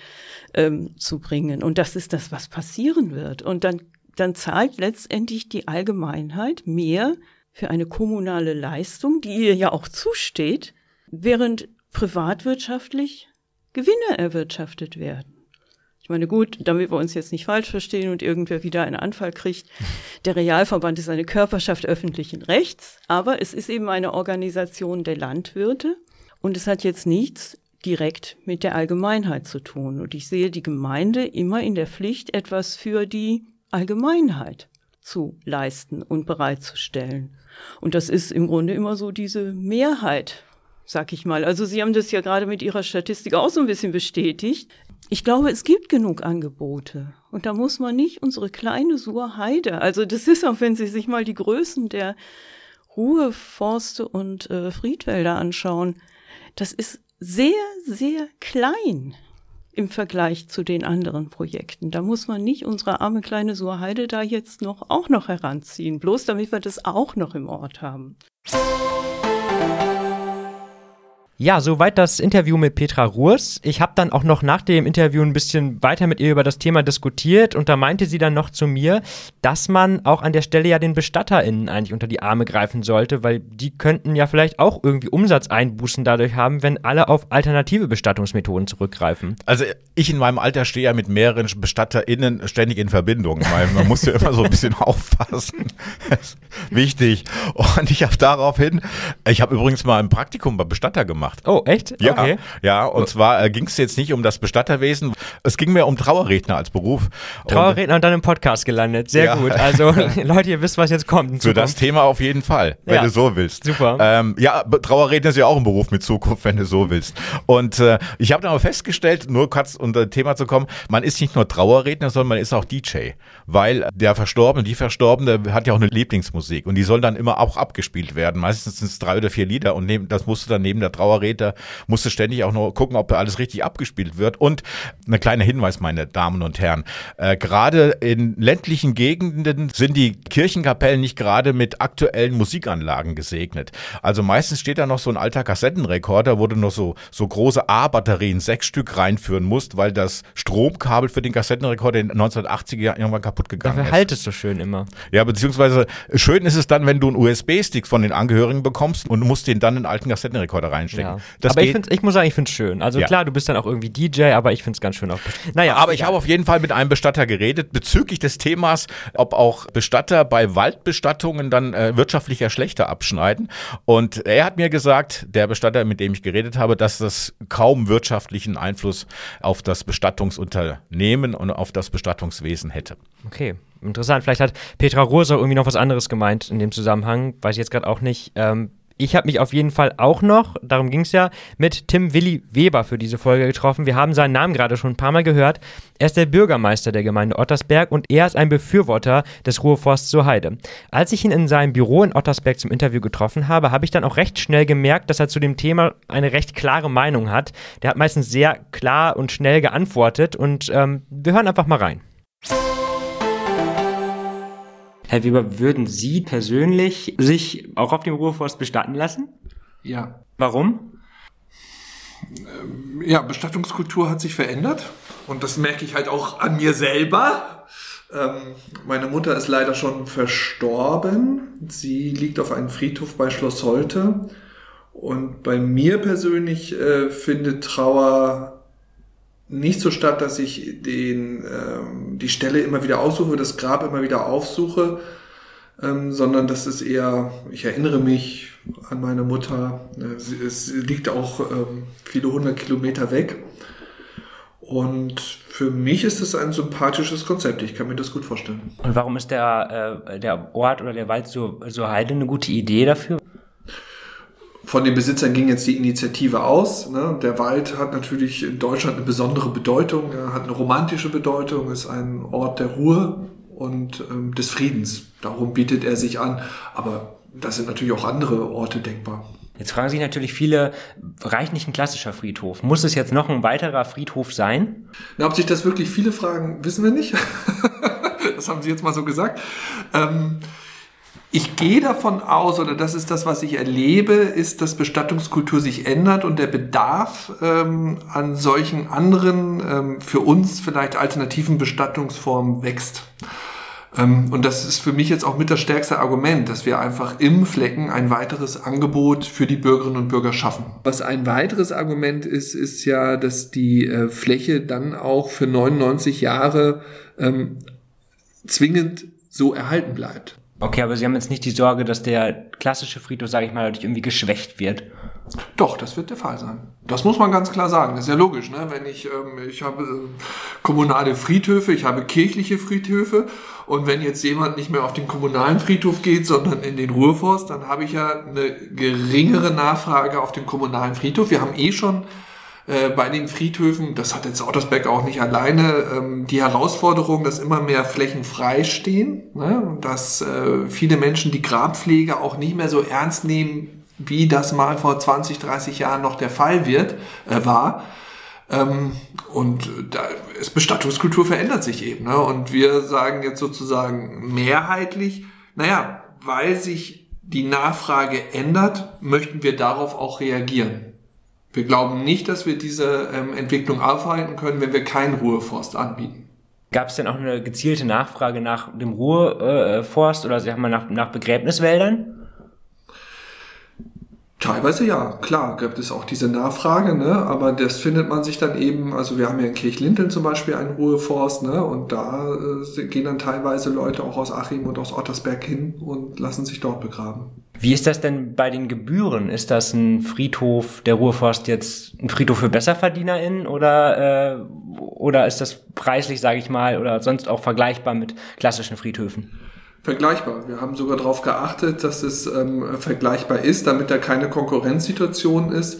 ähm, zu bringen. Und das ist das, was passieren wird. Und dann, dann zahlt letztendlich die Allgemeinheit mehr für eine kommunale Leistung, die ihr ja auch zusteht, während privatwirtschaftlich Gewinne erwirtschaftet werden. Ich meine, gut, damit wir uns jetzt nicht falsch verstehen und irgendwer wieder einen Anfall kriegt. Der Realverband ist eine Körperschaft öffentlichen Rechts, aber es ist eben eine Organisation der Landwirte und es hat jetzt nichts direkt mit der Allgemeinheit zu tun. Und ich sehe die Gemeinde immer in der Pflicht, etwas für die Allgemeinheit zu leisten und bereitzustellen. Und das ist im Grunde immer so diese Mehrheit, sag ich mal. Also Sie haben das ja gerade mit Ihrer Statistik auch so ein bisschen bestätigt. Ich glaube, es gibt genug Angebote. Und da muss man nicht unsere kleine Surheide, also das ist auch, wenn Sie sich mal die Größen der Ruheforste und äh, Friedwälder anschauen, das ist sehr, sehr klein im Vergleich zu den anderen Projekten. Da muss man nicht unsere arme kleine Surheide da jetzt noch auch noch heranziehen, bloß damit wir das auch noch im Ort haben. Ja, soweit das Interview mit Petra Ruhrs. Ich habe dann auch noch nach dem Interview ein bisschen weiter mit ihr über das Thema diskutiert und da meinte sie dann noch zu mir, dass man auch an der Stelle ja den BestatterInnen eigentlich unter die Arme greifen sollte, weil die könnten ja vielleicht auch irgendwie Umsatzeinbußen dadurch haben, wenn alle auf alternative Bestattungsmethoden zurückgreifen. Also ich in meinem Alter stehe ja mit mehreren BestatterInnen ständig in Verbindung, weil man muss ja immer so ein bisschen (laughs) aufpassen. Wichtig. Und ich habe daraufhin, ich habe übrigens mal ein Praktikum bei Bestatter gemacht gemacht. Oh, echt? Ja, okay. ja. Und zwar äh, ging es jetzt nicht um das Bestatterwesen, es ging mir um Trauerredner als Beruf. Trauerredner und, und dann im Podcast gelandet. Sehr ja. gut. Also (laughs) (laughs) Leute, ihr wisst, was jetzt kommt. Für das Thema auf jeden Fall, wenn ja. du so willst. Super. Ähm, ja, Trauerredner ist ja auch ein Beruf mit Zukunft, wenn du so willst. Und äh, ich habe dann aber festgestellt, nur kurz unter Thema zu kommen, man ist nicht nur Trauerredner, sondern man ist auch DJ. Weil der Verstorbene, die Verstorbene hat ja auch eine Lieblingsmusik und die soll dann immer auch abgespielt werden. Meistens sind es drei oder vier Lieder und neben, das musst du dann neben der Trauer Trauerredner musste ständig auch noch gucken, ob alles richtig abgespielt wird. Und ein kleiner Hinweis, meine Damen und Herren. Äh, gerade in ländlichen Gegenden sind die Kirchenkapellen nicht gerade mit aktuellen Musikanlagen gesegnet. Also meistens steht da noch so ein alter Kassettenrekorder, wo du noch so, so große A-Batterien, sechs Stück reinführen musst, weil das Stromkabel für den Kassettenrekorder in den 1980er Jahren irgendwann kaputt gegangen Dafür ist. halt es so schön immer. Ja, beziehungsweise schön ist es dann, wenn du einen USB-Stick von den Angehörigen bekommst und musst den dann in den alten Kassettenrekorder reinstecken. Ja. aber ich, ich muss sagen, ich finde es schön. Also ja. klar, du bist dann auch irgendwie DJ, aber ich finde es ganz schön auch. Naja, aber ich habe auf jeden Fall mit einem Bestatter geredet bezüglich des Themas, ob auch Bestatter bei Waldbestattungen dann äh, wirtschaftlicher schlechter abschneiden. Und er hat mir gesagt, der Bestatter, mit dem ich geredet habe, dass das kaum wirtschaftlichen Einfluss auf das Bestattungsunternehmen und auf das Bestattungswesen hätte. Okay, interessant. Vielleicht hat Petra Rosa irgendwie noch was anderes gemeint in dem Zusammenhang, weiß ich jetzt gerade auch nicht. Ähm, ich habe mich auf jeden Fall auch noch, darum ging es ja, mit Tim Willi Weber für diese Folge getroffen. Wir haben seinen Namen gerade schon ein paar Mal gehört. Er ist der Bürgermeister der Gemeinde Ottersberg und er ist ein Befürworter des Ruheforsts zur Heide. Als ich ihn in seinem Büro in Ottersberg zum Interview getroffen habe, habe ich dann auch recht schnell gemerkt, dass er zu dem Thema eine recht klare Meinung hat. Der hat meistens sehr klar und schnell geantwortet und ähm, wir hören einfach mal rein. Herr Weber, würden Sie persönlich sich auch auf dem Ruheforst bestatten lassen? Ja. Warum? Ähm, ja, Bestattungskultur hat sich verändert und das merke ich halt auch an mir selber. Ähm, meine Mutter ist leider schon verstorben. Sie liegt auf einem Friedhof bei Schloss Holte. Und bei mir persönlich äh, findet Trauer nicht so statt, dass ich den, ähm, die Stelle immer wieder aussuche, das Grab immer wieder aufsuche, ähm, sondern das ist eher, ich erinnere mich an meine Mutter. Es liegt auch ähm, viele hundert Kilometer weg. Und für mich ist es ein sympathisches Konzept. Ich kann mir das gut vorstellen. Und warum ist der, äh, der Ort oder der Wald so, so heide eine gute Idee dafür? Von den Besitzern ging jetzt die Initiative aus. Ne? Der Wald hat natürlich in Deutschland eine besondere Bedeutung, er hat eine romantische Bedeutung, ist ein Ort der Ruhe und ähm, des Friedens. Darum bietet er sich an. Aber da sind natürlich auch andere Orte denkbar. Jetzt fragen sich natürlich viele, reicht nicht ein klassischer Friedhof? Muss es jetzt noch ein weiterer Friedhof sein? Na, ob sich das wirklich viele fragen, wissen wir nicht. (laughs) das haben Sie jetzt mal so gesagt. Ähm, ich gehe davon aus, oder das ist das, was ich erlebe, ist, dass Bestattungskultur sich ändert und der Bedarf ähm, an solchen anderen, ähm, für uns vielleicht alternativen Bestattungsformen wächst. Ähm, und das ist für mich jetzt auch mit das stärkste Argument, dass wir einfach im Flecken ein weiteres Angebot für die Bürgerinnen und Bürger schaffen. Was ein weiteres Argument ist, ist ja, dass die äh, Fläche dann auch für 99 Jahre ähm, zwingend so erhalten bleibt. Okay, aber Sie haben jetzt nicht die Sorge, dass der klassische Friedhof, sage ich mal, dadurch irgendwie geschwächt wird. Doch, das wird der Fall sein. Das muss man ganz klar sagen. Das ist ja logisch, ne? Wenn ich, ähm, ich habe äh, kommunale Friedhöfe, ich habe kirchliche Friedhöfe und wenn jetzt jemand nicht mehr auf den kommunalen Friedhof geht, sondern in den Ruheforst, dann habe ich ja eine geringere Nachfrage auf dem kommunalen Friedhof. Wir haben eh schon äh, bei den Friedhöfen, das hat jetzt Ottersberg auch nicht alleine, ähm, die Herausforderung, dass immer mehr Flächen frei stehen, ne? dass äh, viele Menschen die Grabpflege auch nicht mehr so ernst nehmen, wie das mal vor 20, 30 Jahren noch der Fall wird, äh, war. Ähm, und da ist Bestattungskultur verändert sich eben. Ne? Und wir sagen jetzt sozusagen mehrheitlich, naja, weil sich die Nachfrage ändert, möchten wir darauf auch reagieren. Wir glauben nicht, dass wir diese ähm, Entwicklung aufhalten können, wenn wir keinen Ruheforst anbieten. Gab es denn auch eine gezielte Nachfrage nach dem Ruheforst oder sagen wir nach, nach Begräbniswäldern? Teilweise ja, klar, gibt es auch diese Nachfrage, ne? aber das findet man sich dann eben, also wir haben ja in Kirchlinteln zum Beispiel einen Ruheforst, ne? und da äh, gehen dann teilweise Leute auch aus Achim und aus Ottersberg hin und lassen sich dort begraben. Wie ist das denn bei den Gebühren? Ist das ein Friedhof, der Ruheforst jetzt ein Friedhof für BesserverdienerInnen oder, äh, oder ist das preislich, sage ich mal, oder sonst auch vergleichbar mit klassischen Friedhöfen? Vergleichbar. Wir haben sogar darauf geachtet, dass es ähm, vergleichbar ist, damit da keine Konkurrenzsituation ist.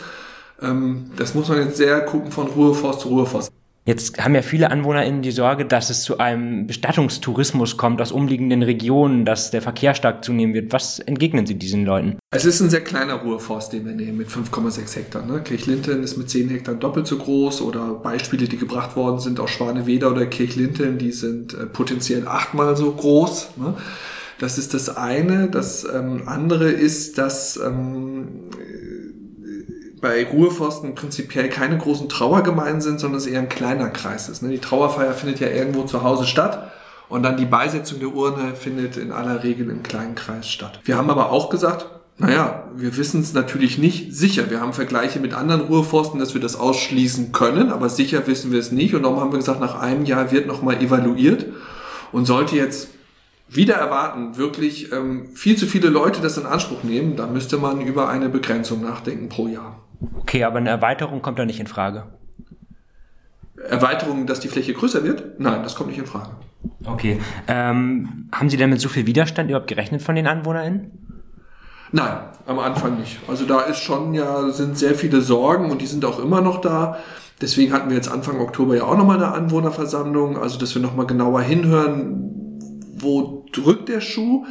Ähm, das muss man jetzt sehr gucken von Ruheforst zu Ruheforst. Jetzt haben ja viele AnwohnerInnen die Sorge, dass es zu einem Bestattungstourismus kommt aus umliegenden Regionen, dass der Verkehr stark zunehmen wird. Was entgegnen Sie diesen Leuten? Es ist ein sehr kleiner Ruheforst, den wir nehmen, mit 5,6 Hektar. Ne? Kirchlinteln ist mit 10 Hektar doppelt so groß oder Beispiele, die gebracht worden sind aus Schwaneweder oder Kirchlinteln, die sind äh, potenziell achtmal so groß. Ne? Das ist das eine. Das ähm, andere ist, dass ähm, bei Ruheforsten prinzipiell keine großen Trauergemeinden sind, sondern es eher ein kleiner Kreis ist. Ne? Die Trauerfeier findet ja irgendwo zu Hause statt. Und dann die Beisetzung der Urne findet in aller Regel im kleinen Kreis statt. Wir haben aber auch gesagt, naja, wir wissen es natürlich nicht sicher. Wir haben Vergleiche mit anderen Ruheforsten, dass wir das ausschließen können, aber sicher wissen wir es nicht. Und darum haben wir gesagt, nach einem Jahr wird nochmal evaluiert. Und sollte jetzt wieder erwarten, wirklich ähm, viel zu viele Leute das in Anspruch nehmen, dann müsste man über eine Begrenzung nachdenken pro Jahr. Okay, aber eine Erweiterung kommt da nicht in Frage. Erweiterung, dass die Fläche größer wird? Nein, das kommt nicht in Frage. Okay. Ähm, haben Sie denn mit so viel Widerstand überhaupt gerechnet von den AnwohnerInnen? Nein, am Anfang nicht. Also da ist schon ja, sind sehr viele Sorgen und die sind auch immer noch da. Deswegen hatten wir jetzt Anfang Oktober ja auch nochmal eine Anwohnerversammlung, also dass wir nochmal genauer hinhören, wo drückt der Schuh.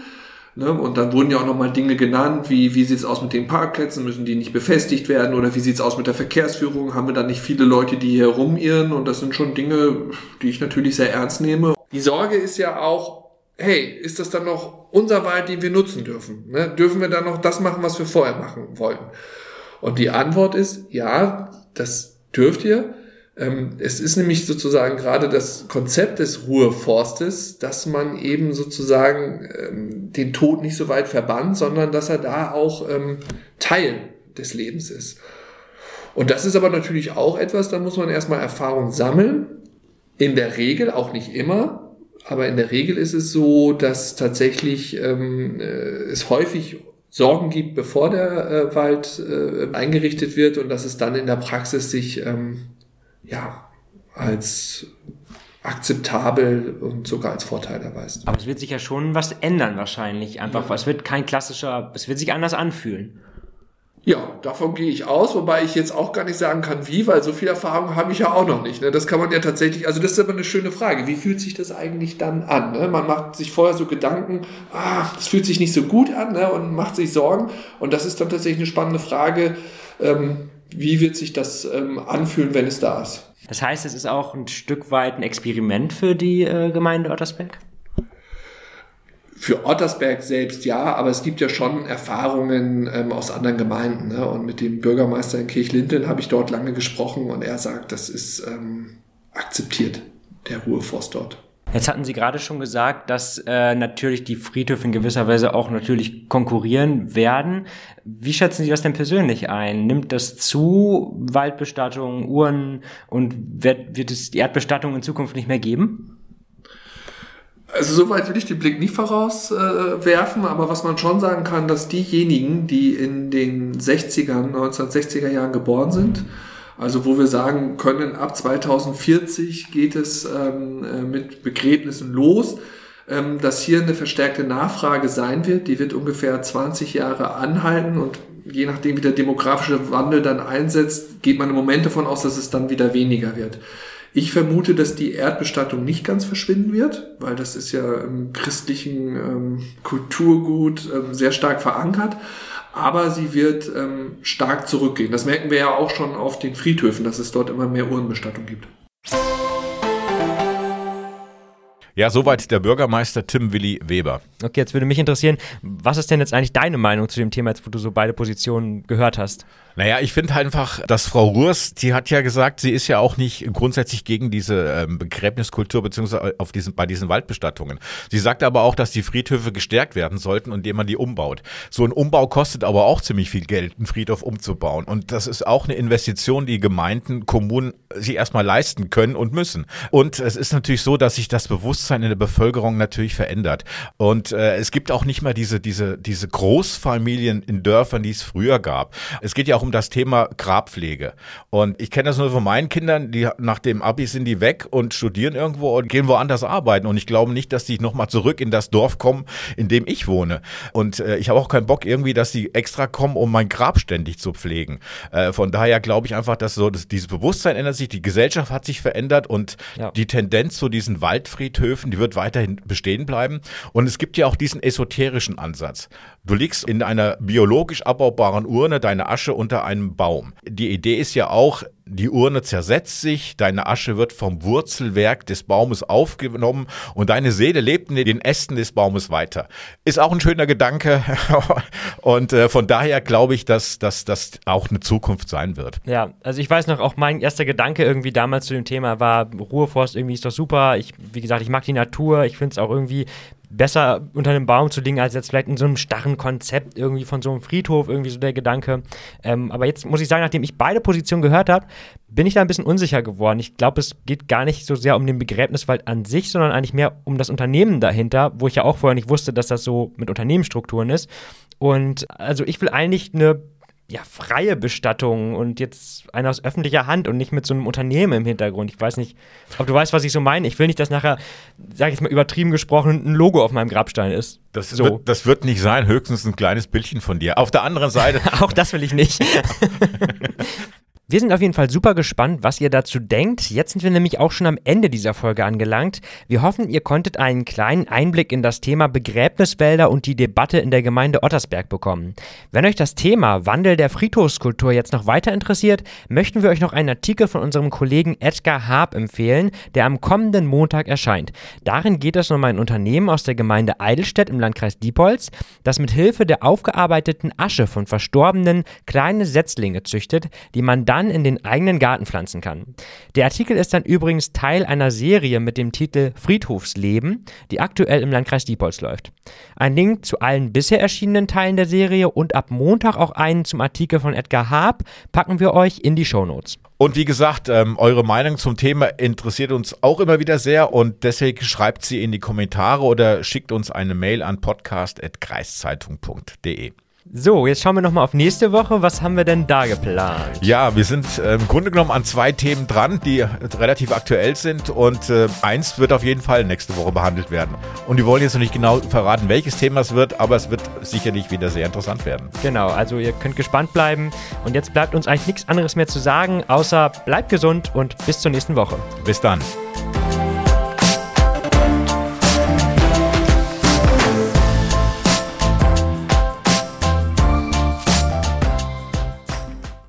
Ne? Und dann wurden ja auch nochmal Dinge genannt, wie wie sieht's aus mit den Parkplätzen, müssen die nicht befestigt werden oder wie sieht's aus mit der Verkehrsführung, haben wir dann nicht viele Leute, die hier rumirren und das sind schon Dinge, die ich natürlich sehr ernst nehme. Die Sorge ist ja auch, hey, ist das dann noch unser Wald, den wir nutzen dürfen? Ne? Dürfen wir dann noch das machen, was wir vorher machen wollten? Und die Antwort ist, ja, das dürft ihr. Ähm, es ist nämlich sozusagen gerade das Konzept des Ruheforstes, dass man eben sozusagen ähm, den Tod nicht so weit verbannt, sondern dass er da auch ähm, Teil des Lebens ist. Und das ist aber natürlich auch etwas, da muss man erstmal Erfahrung sammeln. In der Regel, auch nicht immer, aber in der Regel ist es so, dass tatsächlich ähm, äh, es häufig Sorgen gibt, bevor der äh, Wald äh, eingerichtet wird und dass es dann in der Praxis sich ähm, ja, als akzeptabel und sogar als Vorteil erweist. Aber es wird sich ja schon was ändern wahrscheinlich. Einfach, ja. es wird kein klassischer, es wird sich anders anfühlen. Ja, davon gehe ich aus, wobei ich jetzt auch gar nicht sagen kann, wie, weil so viel Erfahrung habe ich ja auch noch nicht. Ne? Das kann man ja tatsächlich, also das ist aber eine schöne Frage. Wie fühlt sich das eigentlich dann an? Ne? Man macht sich vorher so Gedanken, ah, das fühlt sich nicht so gut an ne? und macht sich Sorgen. Und das ist dann tatsächlich eine spannende Frage. Ähm, wie wird sich das ähm, anfühlen, wenn es da ist. Das heißt, es ist auch ein Stück weit ein Experiment für die äh, Gemeinde Ottersberg? Für Ottersberg selbst ja, aber es gibt ja schon Erfahrungen ähm, aus anderen Gemeinden. Ne? Und mit dem Bürgermeister in Kirchlinden habe ich dort lange gesprochen und er sagt, das ist ähm, akzeptiert, der Ruheforst dort. Jetzt hatten Sie gerade schon gesagt, dass äh, natürlich die Friedhöfe in gewisser Weise auch natürlich konkurrieren werden. Wie schätzen Sie das denn persönlich ein? Nimmt das zu, Waldbestattung, Uhren und wird, wird es die Erdbestattung in Zukunft nicht mehr geben? Also soweit will ich den Blick nicht vorauswerfen, äh, aber was man schon sagen kann, dass diejenigen, die in den 60ern, 1960er Jahren geboren sind, also wo wir sagen können, ab 2040 geht es ähm, äh, mit Begräbnissen los, ähm, dass hier eine verstärkte Nachfrage sein wird. Die wird ungefähr 20 Jahre anhalten und je nachdem, wie der demografische Wandel dann einsetzt, geht man im Moment davon aus, dass es dann wieder weniger wird. Ich vermute, dass die Erdbestattung nicht ganz verschwinden wird, weil das ist ja im christlichen ähm, Kulturgut ähm, sehr stark verankert. Aber sie wird ähm, stark zurückgehen. Das merken wir ja auch schon auf den Friedhöfen, dass es dort immer mehr Urnenbestattung gibt. Ja, soweit der Bürgermeister Tim Willi Weber. Okay, jetzt würde mich interessieren, was ist denn jetzt eigentlich deine Meinung zu dem Thema, jetzt wo du so beide Positionen gehört hast? Naja, ich finde einfach, dass Frau Ruhrs, die hat ja gesagt, sie ist ja auch nicht grundsätzlich gegen diese ähm, Begräbniskultur beziehungsweise auf diesen, bei diesen Waldbestattungen. Sie sagt aber auch, dass die Friedhöfe gestärkt werden sollten, indem man die umbaut. So ein Umbau kostet aber auch ziemlich viel Geld, einen Friedhof umzubauen. Und das ist auch eine Investition, die Gemeinden, Kommunen sich erstmal leisten können und müssen. Und es ist natürlich so, dass sich das Bewusstsein in der Bevölkerung natürlich verändert. Und äh, es gibt auch nicht mehr diese, diese, diese Großfamilien in Dörfern, die es früher gab. Es geht ja auch um das Thema Grabpflege. Und ich kenne das nur von meinen Kindern, die nach dem Abi sind die weg und studieren irgendwo und gehen woanders arbeiten. Und ich glaube nicht, dass die nochmal zurück in das Dorf kommen, in dem ich wohne. Und äh, ich habe auch keinen Bock irgendwie, dass die extra kommen, um mein Grab ständig zu pflegen. Äh, von daher glaube ich einfach, dass so dass dieses Bewusstsein ändert sich, die Gesellschaft hat sich verändert und ja. die Tendenz zu diesen Waldfriedhöfen, die wird weiterhin bestehen bleiben. Und es gibt ja auch diesen esoterischen Ansatz. Du legst in einer biologisch abbaubaren Urne deine Asche unter einem Baum. Die Idee ist ja auch, die Urne zersetzt sich, deine Asche wird vom Wurzelwerk des Baumes aufgenommen und deine Seele lebt in den Ästen des Baumes weiter. Ist auch ein schöner Gedanke (laughs) und äh, von daher glaube ich, dass das auch eine Zukunft sein wird. Ja, also ich weiß noch, auch mein erster Gedanke irgendwie damals zu dem Thema war, Ruheforst irgendwie ist doch super. Ich, wie gesagt, ich mag die Natur, ich finde es auch irgendwie besser unter einem Baum zu liegen, als jetzt vielleicht in so einem starren Konzept irgendwie von so einem Friedhof, irgendwie so der Gedanke. Ähm, aber jetzt muss ich sagen, nachdem ich beide Positionen gehört habe, bin ich da ein bisschen unsicher geworden. Ich glaube, es geht gar nicht so sehr um den Begräbniswald an sich, sondern eigentlich mehr um das Unternehmen dahinter, wo ich ja auch vorher nicht wusste, dass das so mit Unternehmensstrukturen ist. Und also ich will eigentlich eine ja, freie Bestattung und jetzt eine aus öffentlicher Hand und nicht mit so einem Unternehmen im Hintergrund. Ich weiß nicht, ob du weißt, was ich so meine. Ich will nicht, dass nachher, sag ich mal übertrieben gesprochen, ein Logo auf meinem Grabstein ist. Das, so. wird, das wird nicht sein, höchstens ein kleines Bildchen von dir. Auf der anderen Seite. (laughs) Auch das will ich nicht. (laughs) (laughs) Wir sind auf jeden Fall super gespannt, was ihr dazu denkt. Jetzt sind wir nämlich auch schon am Ende dieser Folge angelangt. Wir hoffen, ihr konntet einen kleinen Einblick in das Thema Begräbniswälder und die Debatte in der Gemeinde Ottersberg bekommen. Wenn euch das Thema Wandel der Friedhofskultur jetzt noch weiter interessiert, möchten wir euch noch einen Artikel von unserem Kollegen Edgar Haab empfehlen, der am kommenden Montag erscheint. Darin geht es um ein Unternehmen aus der Gemeinde Eidelstedt im Landkreis Diepholz, das mit Hilfe der aufgearbeiteten Asche von Verstorbenen kleine Setzlinge züchtet, die man dann dann in den eigenen Garten pflanzen kann. Der Artikel ist dann übrigens Teil einer Serie mit dem Titel Friedhofsleben, die aktuell im Landkreis Diepholz läuft. Ein Link zu allen bisher erschienenen Teilen der Serie und ab Montag auch einen zum Artikel von Edgar Haab packen wir euch in die Shownotes. Und wie gesagt, ähm, eure Meinung zum Thema interessiert uns auch immer wieder sehr und deswegen schreibt sie in die Kommentare oder schickt uns eine Mail an podcast.kreiszeitung.de. So, jetzt schauen wir nochmal auf nächste Woche. Was haben wir denn da geplant? Ja, wir sind äh, im Grunde genommen an zwei Themen dran, die relativ aktuell sind. Und äh, eins wird auf jeden Fall nächste Woche behandelt werden. Und wir wollen jetzt noch nicht genau verraten, welches Thema es wird, aber es wird sicherlich wieder sehr interessant werden. Genau, also ihr könnt gespannt bleiben. Und jetzt bleibt uns eigentlich nichts anderes mehr zu sagen, außer bleibt gesund und bis zur nächsten Woche. Bis dann.